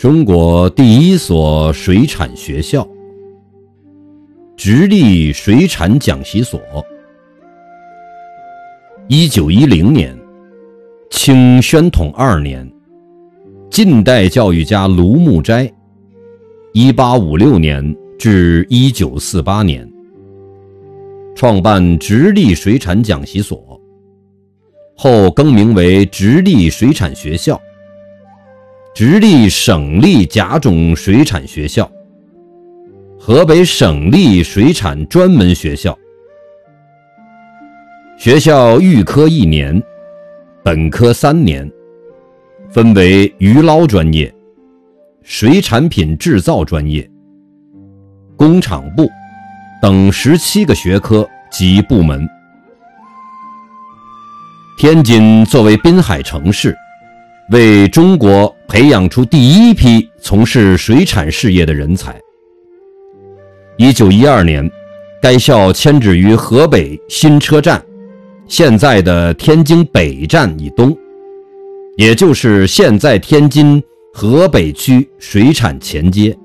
中国第一所水产学校——直隶水产讲习所。一九一零年，清宣统二年，近代教育家卢木斋（一八五六年至一九四八年）创办直隶水产讲习所，后更名为直隶水产学校。直隶省立甲种水产学校，河北省立水产专门学校。学校预科一年，本科三年，分为鱼捞专业、水产品制造专业、工厂部等十七个学科及部门。天津作为滨海城市。为中国培养出第一批从事水产事业的人才。一九一二年，该校迁址于河北新车站（现在的天津北站以东），也就是现在天津河北区水产前街。